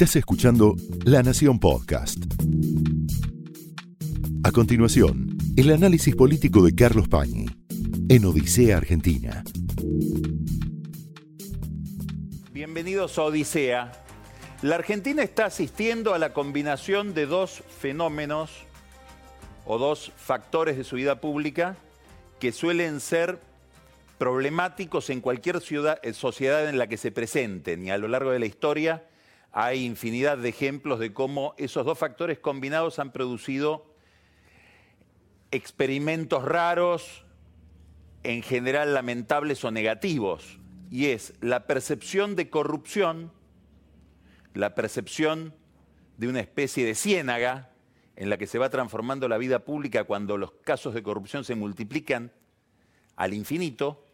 Estás escuchando La Nación Podcast. A continuación, el análisis político de Carlos Pañi en Odisea Argentina. Bienvenidos a Odisea. La Argentina está asistiendo a la combinación de dos fenómenos o dos factores de su vida pública que suelen ser problemáticos en cualquier ciudad, eh, sociedad en la que se presenten y a lo largo de la historia hay infinidad de ejemplos de cómo esos dos factores combinados han producido experimentos raros, en general lamentables o negativos, y es la percepción de corrupción, la percepción de una especie de ciénaga en la que se va transformando la vida pública cuando los casos de corrupción se multiplican al infinito,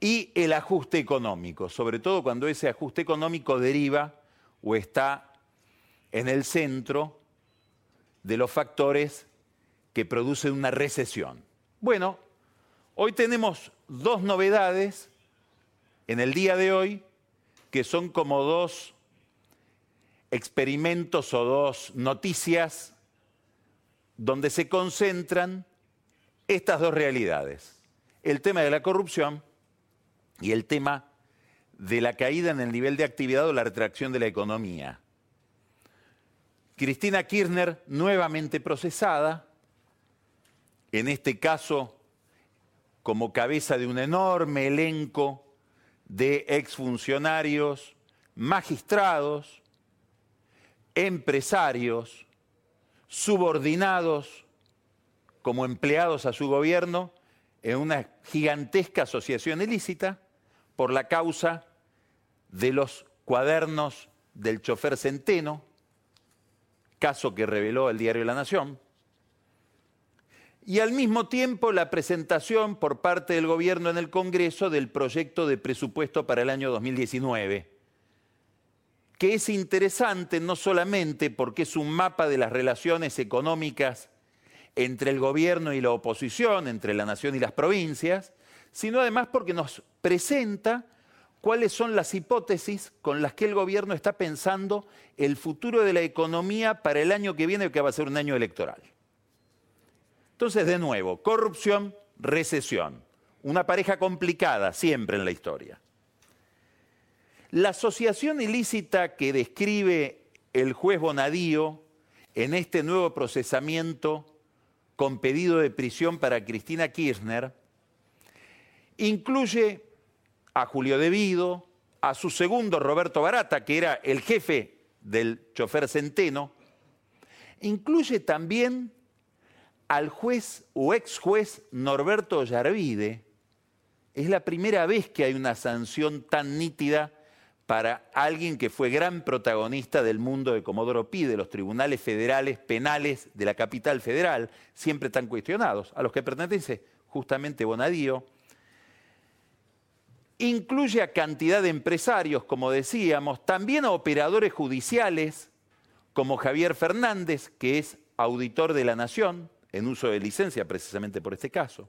y el ajuste económico, sobre todo cuando ese ajuste económico deriva o está en el centro de los factores que producen una recesión. Bueno, hoy tenemos dos novedades en el día de hoy que son como dos experimentos o dos noticias donde se concentran estas dos realidades. El tema de la corrupción y el tema de la caída en el nivel de actividad o la retracción de la economía. Cristina Kirchner nuevamente procesada, en este caso como cabeza de un enorme elenco de exfuncionarios, magistrados, empresarios, subordinados como empleados a su gobierno en una gigantesca asociación ilícita por la causa de los cuadernos del chofer Centeno, caso que reveló el diario La Nación, y al mismo tiempo la presentación por parte del gobierno en el Congreso del proyecto de presupuesto para el año 2019, que es interesante no solamente porque es un mapa de las relaciones económicas entre el gobierno y la oposición, entre la nación y las provincias, sino además porque nos presenta cuáles son las hipótesis con las que el gobierno está pensando el futuro de la economía para el año que viene, que va a ser un año electoral. Entonces, de nuevo, corrupción, recesión. Una pareja complicada siempre en la historia. La asociación ilícita que describe el juez Bonadío en este nuevo procesamiento con pedido de prisión para Cristina Kirchner incluye a Julio Devido, a su segundo Roberto Barata, que era el jefe del chofer Centeno, incluye también al juez o ex juez Norberto Yarvide. Es la primera vez que hay una sanción tan nítida para alguien que fue gran protagonista del mundo de Comodoro Pi, de los tribunales federales penales de la capital federal, siempre tan cuestionados, a los que pertenece justamente Bonadío incluye a cantidad de empresarios, como decíamos, también a operadores judiciales, como Javier Fernández, que es auditor de la Nación, en uso de licencia precisamente por este caso.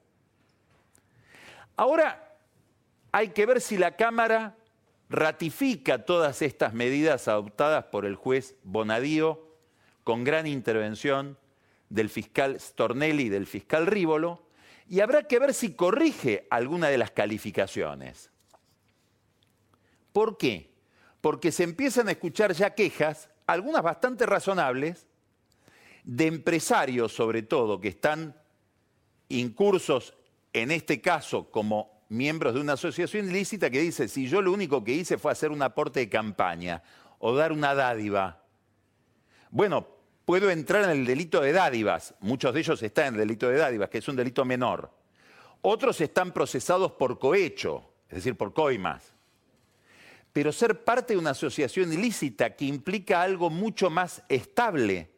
Ahora hay que ver si la Cámara ratifica todas estas medidas adoptadas por el juez Bonadío con gran intervención del fiscal Stornelli y del fiscal Rívolo, y habrá que ver si corrige alguna de las calificaciones. ¿Por qué? Porque se empiezan a escuchar ya quejas, algunas bastante razonables, de empresarios sobre todo, que están incursos en este caso como miembros de una asociación ilícita que dice, si yo lo único que hice fue hacer un aporte de campaña o dar una dádiva, bueno, puedo entrar en el delito de dádivas, muchos de ellos están en el delito de dádivas, que es un delito menor. Otros están procesados por cohecho, es decir, por coimas pero ser parte de una asociación ilícita que implica algo mucho más estable,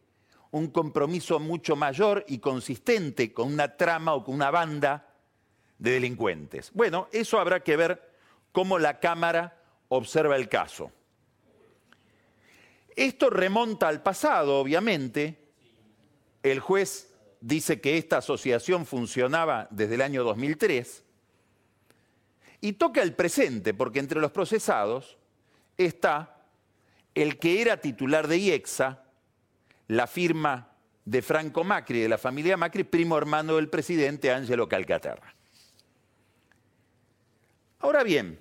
un compromiso mucho mayor y consistente con una trama o con una banda de delincuentes. Bueno, eso habrá que ver cómo la Cámara observa el caso. Esto remonta al pasado, obviamente. El juez dice que esta asociación funcionaba desde el año 2003 y toca el presente, porque entre los procesados está el que era titular de IEXA, la firma de Franco Macri, de la familia Macri, primo hermano del presidente Angelo Calcaterra. Ahora bien,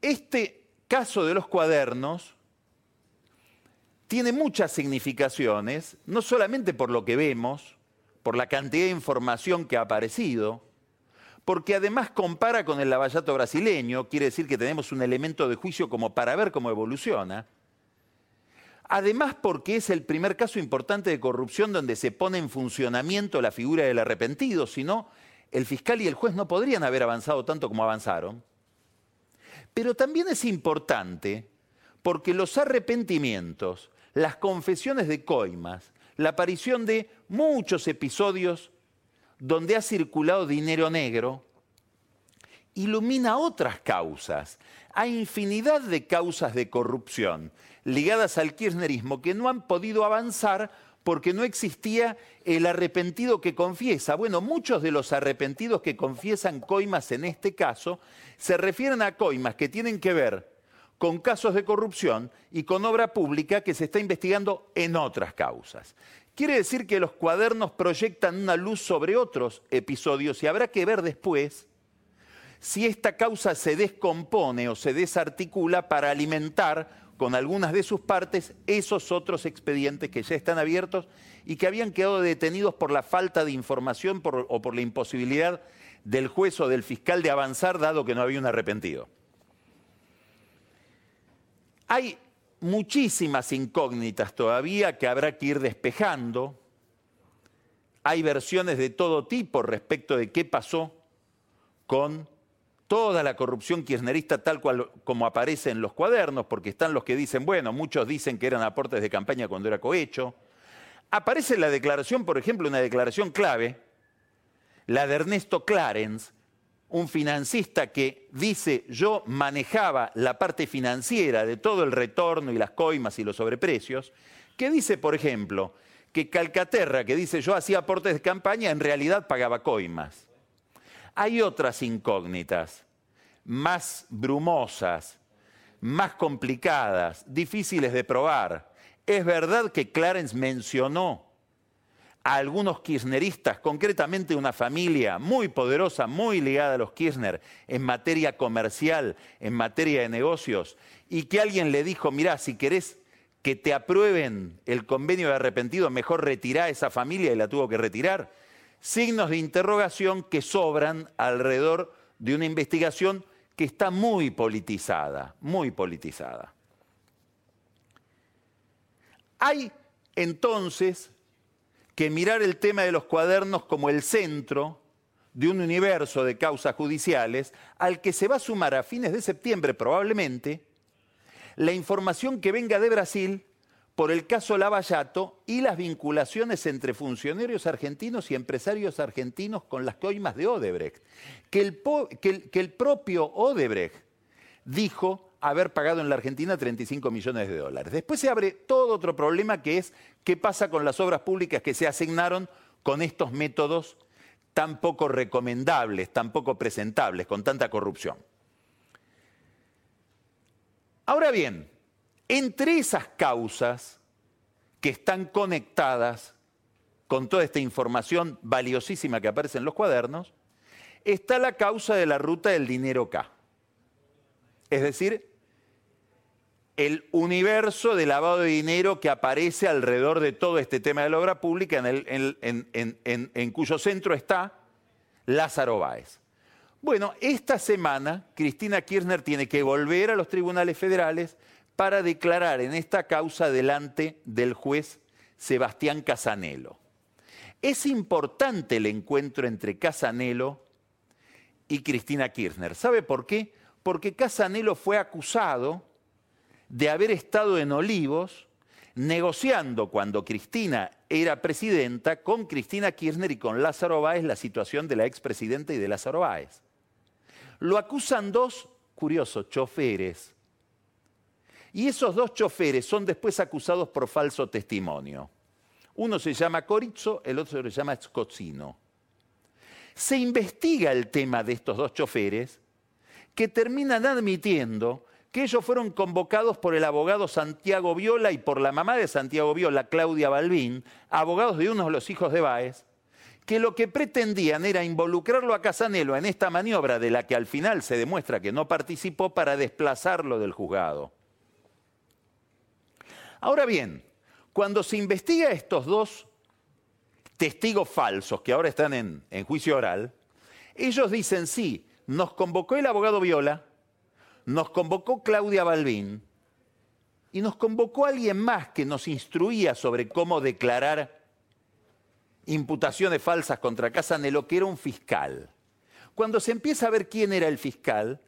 este caso de los cuadernos tiene muchas significaciones, no solamente por lo que vemos, por la cantidad de información que ha aparecido, porque además compara con el lavallato brasileño, quiere decir que tenemos un elemento de juicio como para ver cómo evoluciona. Además porque es el primer caso importante de corrupción donde se pone en funcionamiento la figura del arrepentido, si no, el fiscal y el juez no podrían haber avanzado tanto como avanzaron. Pero también es importante porque los arrepentimientos, las confesiones de coimas, la aparición de muchos episodios donde ha circulado dinero negro, ilumina otras causas. Hay infinidad de causas de corrupción ligadas al kirchnerismo que no han podido avanzar porque no existía el arrepentido que confiesa. Bueno, muchos de los arrepentidos que confiesan coimas en este caso se refieren a coimas que tienen que ver con casos de corrupción y con obra pública que se está investigando en otras causas. Quiere decir que los cuadernos proyectan una luz sobre otros episodios y habrá que ver después si esta causa se descompone o se desarticula para alimentar con algunas de sus partes esos otros expedientes que ya están abiertos y que habían quedado detenidos por la falta de información o por la imposibilidad del juez o del fiscal de avanzar dado que no había un arrepentido. Hay muchísimas incógnitas todavía que habrá que ir despejando. Hay versiones de todo tipo respecto de qué pasó con toda la corrupción kirchnerista tal cual como aparece en los cuadernos, porque están los que dicen, bueno, muchos dicen que eran aportes de campaña cuando era cohecho. Aparece la declaración, por ejemplo, una declaración clave, la de Ernesto Clarence, un financista que dice yo manejaba la parte financiera de todo el retorno y las coimas y los sobreprecios, que dice, por ejemplo, que Calcaterra, que dice yo hacía aportes de campaña, en realidad pagaba coimas. Hay otras incógnitas, más brumosas, más complicadas, difíciles de probar. Es verdad que Clarence mencionó a algunos kirchneristas, concretamente una familia muy poderosa, muy ligada a los Kirchner en materia comercial, en materia de negocios, y que alguien le dijo, mirá, si querés que te aprueben el convenio de arrepentido, mejor retirá a esa familia y la tuvo que retirar. Signos de interrogación que sobran alrededor de una investigación que está muy politizada, muy politizada. Hay entonces que mirar el tema de los cuadernos como el centro de un universo de causas judiciales al que se va a sumar a fines de septiembre probablemente la información que venga de Brasil por el caso Lavallato y las vinculaciones entre funcionarios argentinos y empresarios argentinos con las coimas de Odebrecht. Que el, que el propio Odebrecht dijo haber pagado en la Argentina 35 millones de dólares. Después se abre todo otro problema que es qué pasa con las obras públicas que se asignaron con estos métodos tan poco recomendables, tan poco presentables, con tanta corrupción. Ahora bien, entre esas causas que están conectadas con toda esta información valiosísima que aparece en los cuadernos, está la causa de la ruta del dinero K. Es decir, el universo de lavado de dinero que aparece alrededor de todo este tema de la obra pública, en, cuyo centro está Lázaro Báez. Bueno, esta semana Cristina Kirchner tiene que volver a los tribunales federales para declarar en esta causa delante del juez Sebastián Casanelo. Es importante el encuentro entre Casanelo y Cristina Kirchner. ¿Sabe por qué? Porque Casanelo fue acusado de haber estado en Olivos negociando cuando Cristina era presidenta con Cristina Kirchner y con Lázaro Báez la situación de la expresidenta y de Lázaro Báez. Lo acusan dos, curiosos, choferes. Y esos dos choferes son después acusados por falso testimonio. Uno se llama Corizzo, el otro se llama Scozzino. Se investiga el tema de estos dos choferes que terminan admitiendo que ellos fueron convocados por el abogado Santiago Viola y por la mamá de Santiago Viola, Claudia Balbín, abogados de uno de los hijos de Báez, que lo que pretendían era involucrarlo a Casanelo en esta maniobra de la que al final se demuestra que no participó para desplazarlo del juzgado. Ahora bien, cuando se investiga a estos dos testigos falsos que ahora están en, en juicio oral, ellos dicen sí, nos convocó el abogado Viola, nos convocó Claudia Balbín y nos convocó alguien más que nos instruía sobre cómo declarar imputaciones falsas contra Casanelo, que era un fiscal. Cuando se empieza a ver quién era el fiscal,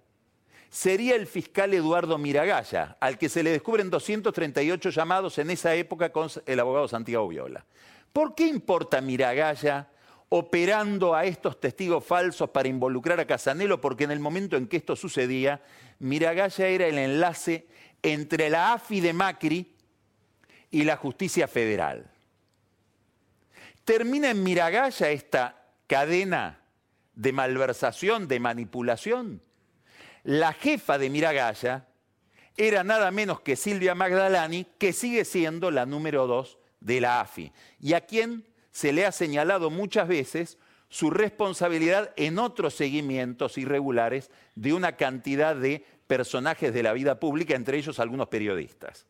sería el fiscal Eduardo Miragaya, al que se le descubren 238 llamados en esa época con el abogado Santiago Viola. ¿Por qué importa Miragaya operando a estos testigos falsos para involucrar a Casanelo? Porque en el momento en que esto sucedía, Miragaya era el enlace entre la AFI de Macri y la justicia federal. Termina en Miragaya esta cadena de malversación, de manipulación. La jefa de Miragaya era nada menos que Silvia Magdalani, que sigue siendo la número dos de la AFI, y a quien se le ha señalado muchas veces su responsabilidad en otros seguimientos irregulares de una cantidad de personajes de la vida pública, entre ellos algunos periodistas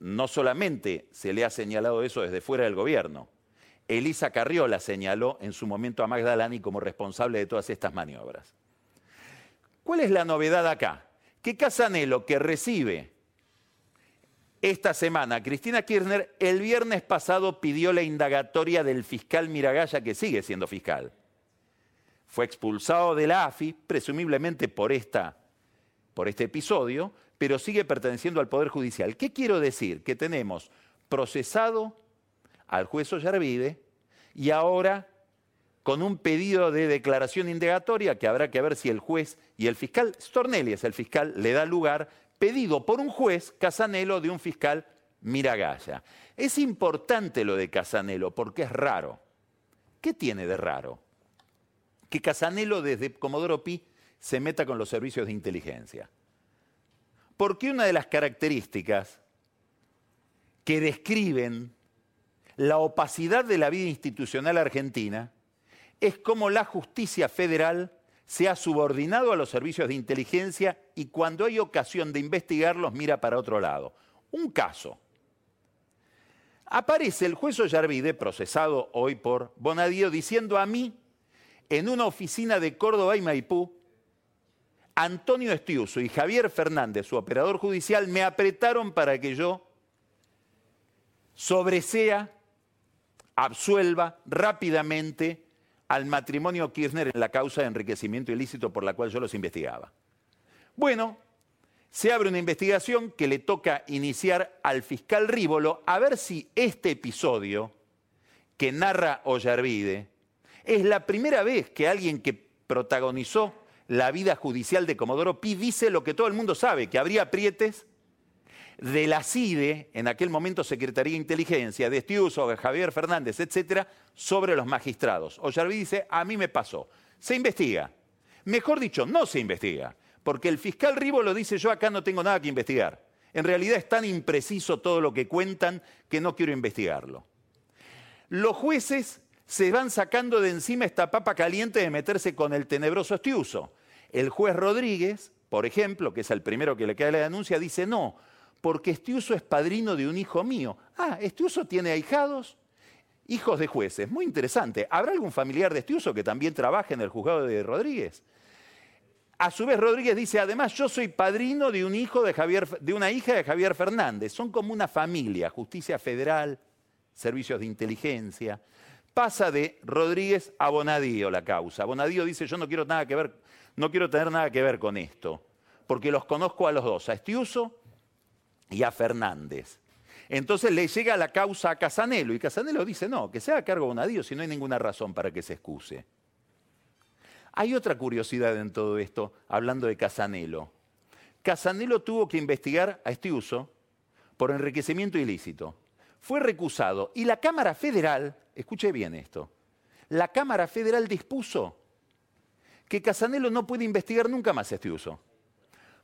no solamente se le ha señalado eso desde fuera del gobierno, Elisa Carriola señaló en su momento a Magdalani como responsable de todas estas maniobras. ¿Cuál es la novedad acá? Que Casanelo, que recibe esta semana Cristina Kirchner, el viernes pasado pidió la indagatoria del fiscal Miragaya, que sigue siendo fiscal. Fue expulsado de la AFI, presumiblemente por, esta, por este episodio, pero sigue perteneciendo al Poder Judicial. ¿Qué quiero decir? Que tenemos procesado al juez Ollarvide y ahora con un pedido de declaración indagatoria que habrá que ver si el juez y el fiscal, Stornelli es el fiscal, le da lugar, pedido por un juez Casanelo de un fiscal Miragaya. Es importante lo de Casanelo porque es raro. ¿Qué tiene de raro? Que Casanelo desde Comodoro Pi se meta con los servicios de inteligencia. Porque una de las características que describen la opacidad de la vida institucional argentina es cómo la justicia federal se ha subordinado a los servicios de inteligencia y cuando hay ocasión de investigarlos mira para otro lado. Un caso. Aparece el juez Ollarvide, procesado hoy por Bonadío, diciendo a mí, en una oficina de Córdoba y Maipú, Antonio Estiuso y Javier Fernández, su operador judicial, me apretaron para que yo sobresea, absuelva rápidamente al matrimonio Kirchner en la causa de enriquecimiento ilícito por la cual yo los investigaba. Bueno, se abre una investigación que le toca iniciar al fiscal Rívolo a ver si este episodio que narra Ollarvide es la primera vez que alguien que protagonizó la vida judicial de Comodoro Pi dice lo que todo el mundo sabe, que habría aprietes de la CIDE, en aquel momento Secretaría de Inteligencia, de Estiuso, Javier Fernández, etcétera, sobre los magistrados. Ollarví dice, a mí me pasó. Se investiga. Mejor dicho, no se investiga, porque el fiscal Rivo lo dice, yo acá no tengo nada que investigar. En realidad es tan impreciso todo lo que cuentan que no quiero investigarlo. Los jueces se van sacando de encima esta papa caliente de meterse con el tenebroso Estiuso. El juez Rodríguez, por ejemplo, que es el primero que le queda la denuncia, dice no, porque Estiuso es padrino de un hijo mío. Ah, Estiuso tiene ahijados, hijos de jueces. Muy interesante. ¿Habrá algún familiar de Estiuso que también trabaje en el juzgado de Rodríguez? A su vez, Rodríguez dice, además, yo soy padrino de un hijo de Javier, de una hija de Javier Fernández. Son como una familia, justicia federal, servicios de inteligencia. Pasa de Rodríguez a Bonadío la causa. Bonadío dice, yo no quiero nada que ver no quiero tener nada que ver con esto, porque los conozco a los dos, a Estiuso y a Fernández. Entonces le llega la causa a Casanelo y Casanelo dice, no, que sea a cargo Bonadío si no hay ninguna razón para que se excuse. Hay otra curiosidad en todo esto, hablando de Casanelo. Casanelo tuvo que investigar a Estiuso por enriquecimiento ilícito. Fue recusado y la Cámara Federal, escuche bien esto, la Cámara Federal dispuso que Casanelo no puede investigar nunca más este uso.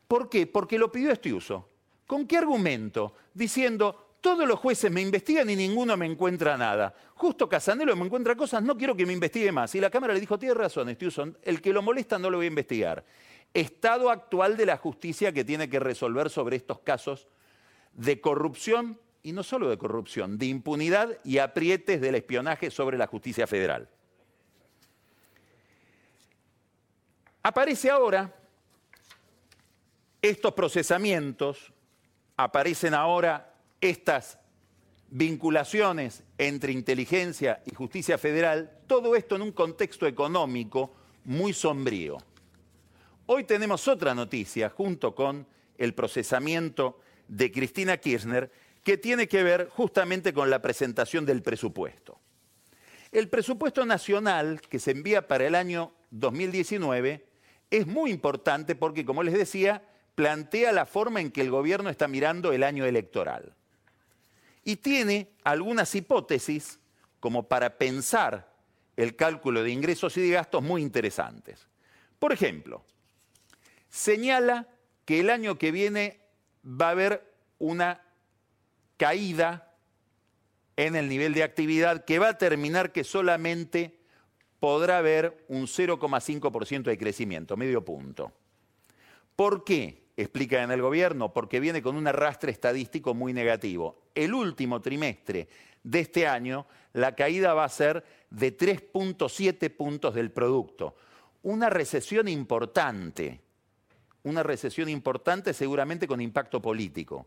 ¿Por qué? Porque lo pidió este uso. ¿Con qué argumento? Diciendo, todos los jueces me investigan y ninguno me encuentra nada. Justo Casanelo me encuentra cosas, no quiero que me investigue más. Y la Cámara le dijo, tiene razón, Stiuson, el que lo molesta no lo voy a investigar. Estado actual de la justicia que tiene que resolver sobre estos casos de corrupción, y no solo de corrupción, de impunidad y aprietes del espionaje sobre la justicia federal. Aparece ahora estos procesamientos, aparecen ahora estas vinculaciones entre inteligencia y justicia federal, todo esto en un contexto económico muy sombrío. Hoy tenemos otra noticia junto con el procesamiento de Cristina Kirchner que tiene que ver justamente con la presentación del presupuesto. El presupuesto nacional que se envía para el año 2019 es muy importante porque, como les decía, plantea la forma en que el gobierno está mirando el año electoral. Y tiene algunas hipótesis como para pensar el cálculo de ingresos y de gastos muy interesantes. Por ejemplo, señala que el año que viene va a haber una caída en el nivel de actividad que va a terminar que solamente podrá haber un 0,5% de crecimiento, medio punto. ¿Por qué? Explica en el gobierno, porque viene con un arrastre estadístico muy negativo. El último trimestre de este año, la caída va a ser de 3.7 puntos del producto. Una recesión importante, una recesión importante seguramente con impacto político.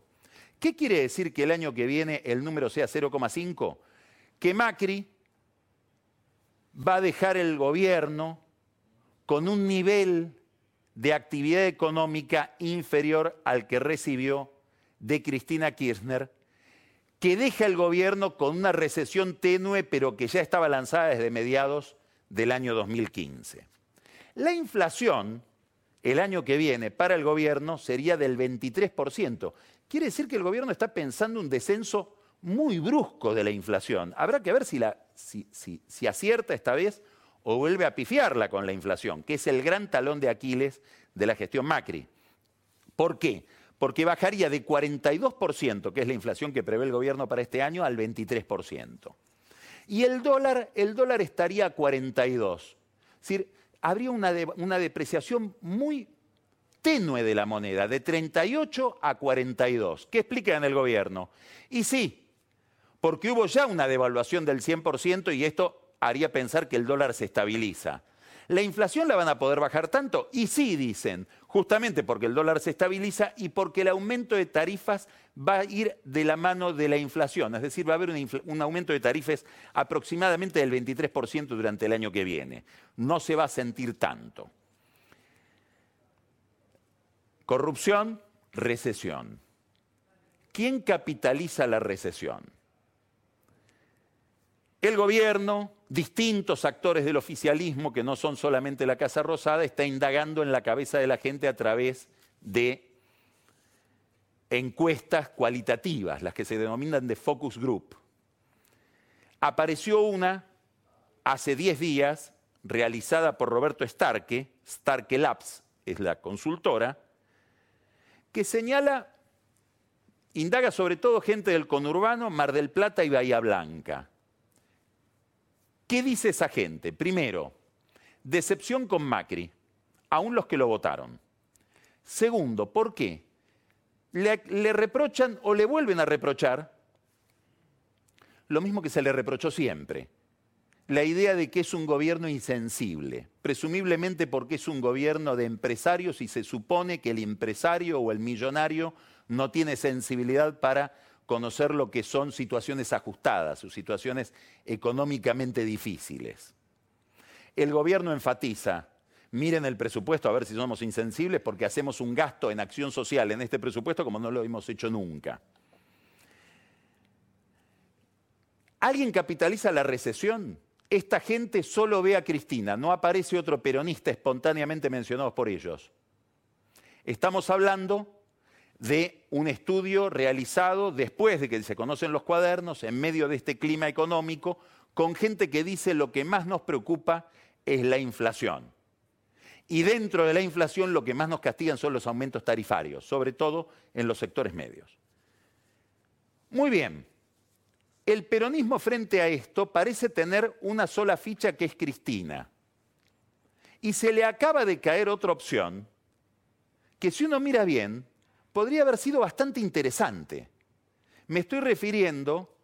¿Qué quiere decir que el año que viene el número sea 0,5? Que Macri va a dejar el gobierno con un nivel de actividad económica inferior al que recibió de Cristina Kirchner, que deja el gobierno con una recesión tenue, pero que ya estaba lanzada desde mediados del año 2015. La inflación el año que viene para el gobierno sería del 23%. Quiere decir que el gobierno está pensando un descenso muy brusco de la inflación. Habrá que ver si, la, si, acierta esta vez o vuelve a pifiarla con la inflación, que es el gran talón de Aquiles de la gestión Macri. ¿Por qué? Porque bajaría de 42%, que es la inflación que prevé el gobierno para este año, al 23%. Y el dólar, el dólar estaría a 42. Es decir, habría una, una depreciación muy tenue de la moneda, de 38 a 42. ¿Qué explica en el gobierno? Y sí, porque hubo ya una devaluación del 100% y esto haría pensar que el dólar se estabiliza. ¿La inflación la van a poder bajar tanto? Y sí, dicen, justamente porque el dólar se estabiliza y porque el aumento de tarifas va a ir de la mano de la inflación, es decir, va a haber un, aumento de tarifas aproximadamente del 23% durante el año que viene. No se va a sentir tanto. Corrupción, recesión. ¿Quién capitaliza la recesión? El gobierno, distintos actores del oficialismo, que no son solamente la Casa Rosada, está indagando en la cabeza de la gente a través de encuestas cualitativas, las que se denominan de focus group. Apareció una hace 10 días, realizada por Roberto Starke, Starke Labs es la consultora, que señala, indaga sobre todo gente del conurbano, Mar del Plata y Bahía Blanca ¿Qué dice esa gente? Primero, decepción con Macri, aún los que lo votaron. Segundo, ¿por qué? Le, reprochan o le vuelven a reprochar lo mismo que se le reprochó siempre. La idea de que es un gobierno insensible, presumiblemente porque es un gobierno de empresarios y se supone que el empresario o el millonario no tiene sensibilidad para conocer lo que son situaciones ajustadas o situaciones económicamente difíciles. El gobierno enfatiza, miren el presupuesto a ver si somos insensibles porque hacemos un gasto en acción social en este presupuesto como no lo hemos hecho nunca. ¿Alguien capitaliza la recesión? Esta gente solo ve a Cristina, no aparece otro peronista espontáneamente mencionado por ellos. Estamos hablando de un estudio realizado después de que se conocen los cuadernos, en medio de este clima económico, con gente que dice lo que más nos preocupa es la inflación. Y dentro de la inflación lo que más nos castigan son los aumentos tarifarios, sobre todo en los sectores medios. Muy bien, el peronismo frente a esto parece tener una sola ficha que es Cristina. Y se le acaba de caer otra opción que si uno mira bien, podría haber sido bastante interesante. Me estoy refiriendo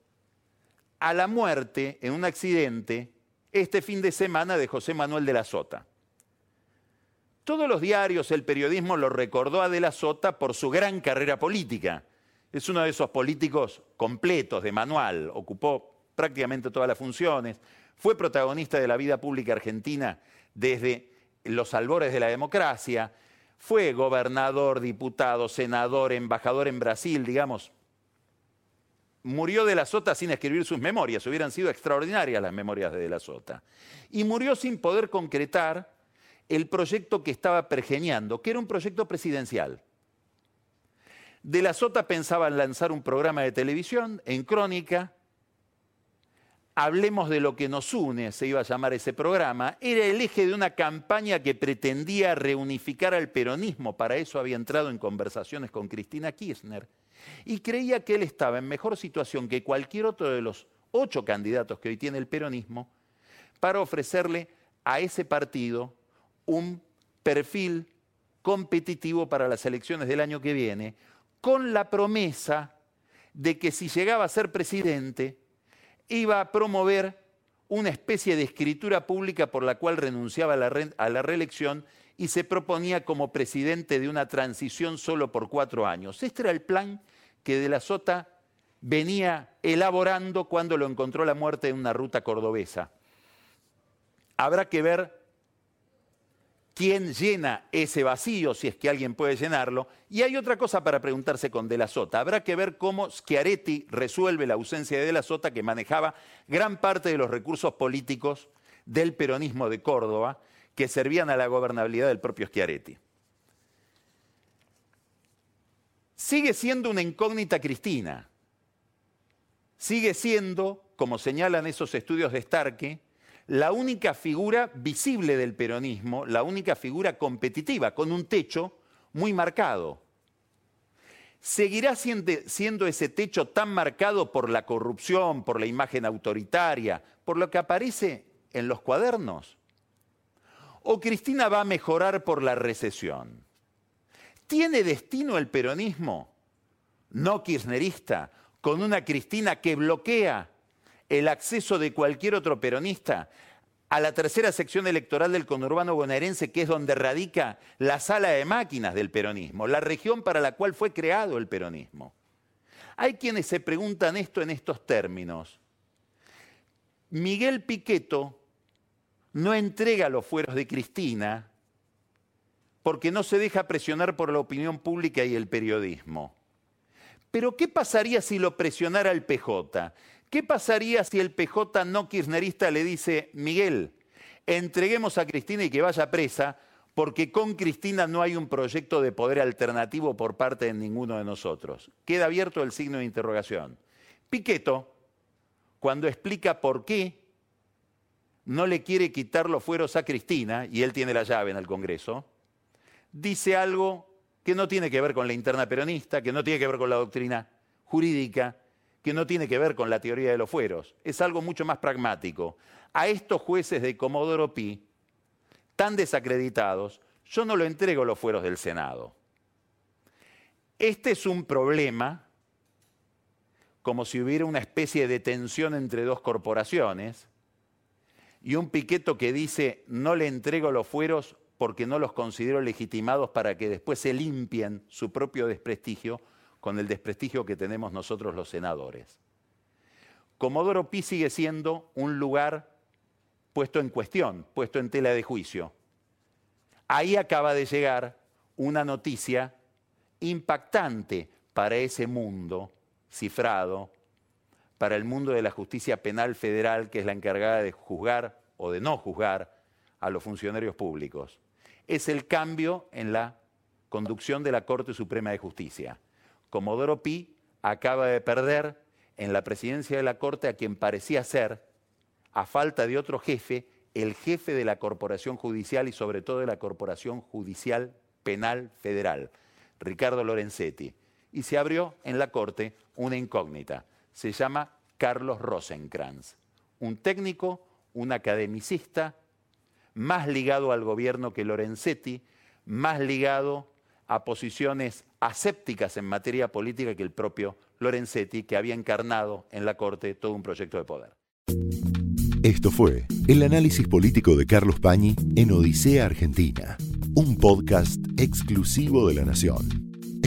a la muerte en un accidente este fin de semana de José Manuel de la Sota. Todos los diarios, el periodismo lo recordó a de la Sota por su gran carrera política. Es uno de esos políticos completos, de manual, ocupó prácticamente todas las funciones, fue protagonista de la vida pública argentina desde los albores de la democracia, fue gobernador, diputado, senador, embajador en Brasil, digamos. Murió de la Sota sin escribir sus memorias, hubieran sido extraordinarias las memorias de de la Sota. Y murió sin poder concretar el proyecto que estaba pergeñando, que era un proyecto presidencial. De la Sota pensaba en lanzar un programa de televisión en crónica, Hablemos de lo que nos une, se iba a llamar ese programa, era el eje de una campaña que pretendía reunificar al peronismo. Para eso había entrado en conversaciones con Cristina Kirchner. Y creía que él estaba en mejor situación que cualquier otro de los ocho candidatos que hoy tiene el peronismo para ofrecerle a ese partido un perfil competitivo para las elecciones del año que viene, con la promesa de que si llegaba a ser presidente, iba a promover una especie de escritura pública por la cual renunciaba a la, reelección y se proponía como presidente de una transición solo por cuatro años. Este era el plan que de la Sota venía elaborando cuando lo encontró la muerte en una ruta cordobesa. Habrá que ver quién llena ese vacío, si es que alguien puede llenarlo. Y hay otra cosa para preguntarse con De la Sota. Habrá que ver cómo Schiaretti resuelve la ausencia de De la Sota, que manejaba gran parte de los recursos políticos del peronismo de Córdoba, que servían a la gobernabilidad del propio Schiaretti. Sigue siendo una incógnita Cristina. Sigue siendo, como señalan esos estudios de Starke, la única figura visible del peronismo, la única figura competitiva, con un techo muy marcado. ¿Seguirá siendo ese techo tan marcado por la corrupción, por la imagen autoritaria, por lo que aparece en los cuadernos? ¿O Cristina va a mejorar por la recesión? ¿Tiene destino el peronismo, no kirchnerista, con una Cristina que bloquea el acceso de cualquier otro peronista a la tercera sección electoral del conurbano bonaerense, que es donde radica la sala de máquinas del peronismo, la región para la cual fue creado el peronismo. Hay quienes se preguntan esto en estos términos. Miguel Piqueto no entrega los fueros de Cristina porque no se deja presionar por la opinión pública y el periodismo. Pero ¿qué pasaría si lo presionara el PJ? ¿Qué pasaría si el PJ no kirchnerista le dice, Miguel, entreguemos a Cristina y que vaya presa, porque con Cristina no hay un proyecto de poder alternativo por parte de ninguno de nosotros? Queda abierto el signo de interrogación. Piqueto, cuando explica por qué no le quiere quitar los fueros a Cristina, y él tiene la llave en el Congreso, dice algo que no tiene que ver con la interna peronista, que no tiene que ver con la doctrina jurídica, que no tiene que ver con la teoría de los fueros, es algo mucho más pragmático. A estos jueces de Comodoro Pi, tan desacreditados, yo no lo entrego los fueros del Senado. Este es un problema, como si hubiera una especie de tensión entre dos corporaciones, y un piqueto que dice, no le entrego los fueros porque no los considero legitimados para que después se limpien su propio desprestigio, con el desprestigio que tenemos nosotros los senadores. Comodoro Pi sigue siendo un lugar puesto en cuestión, puesto en tela de juicio. Ahí acaba de llegar una noticia impactante para ese mundo cifrado, para el mundo de la justicia penal federal, que es la encargada de juzgar o de no juzgar a los funcionarios públicos. Es el cambio en la conducción de la Corte Suprema de Justicia. Comodoro Pi acaba de perder en la presidencia de la Corte a quien parecía ser, a falta de otro jefe, el jefe de la Corporación Judicial y sobre todo de la Corporación Judicial Penal Federal, Ricardo Lorenzetti. Y se abrió en la Corte una incógnita. Se llama Carlos Rosenkrantz, un técnico, un academicista, más ligado al gobierno que Lorenzetti, más ligado a posiciones asépticas en materia política que el propio Lorenzetti, que había encarnado en la Corte todo un proyecto de poder. Esto fue el análisis político de Carlos Pañi en Odisea Argentina, un podcast exclusivo de La Nación.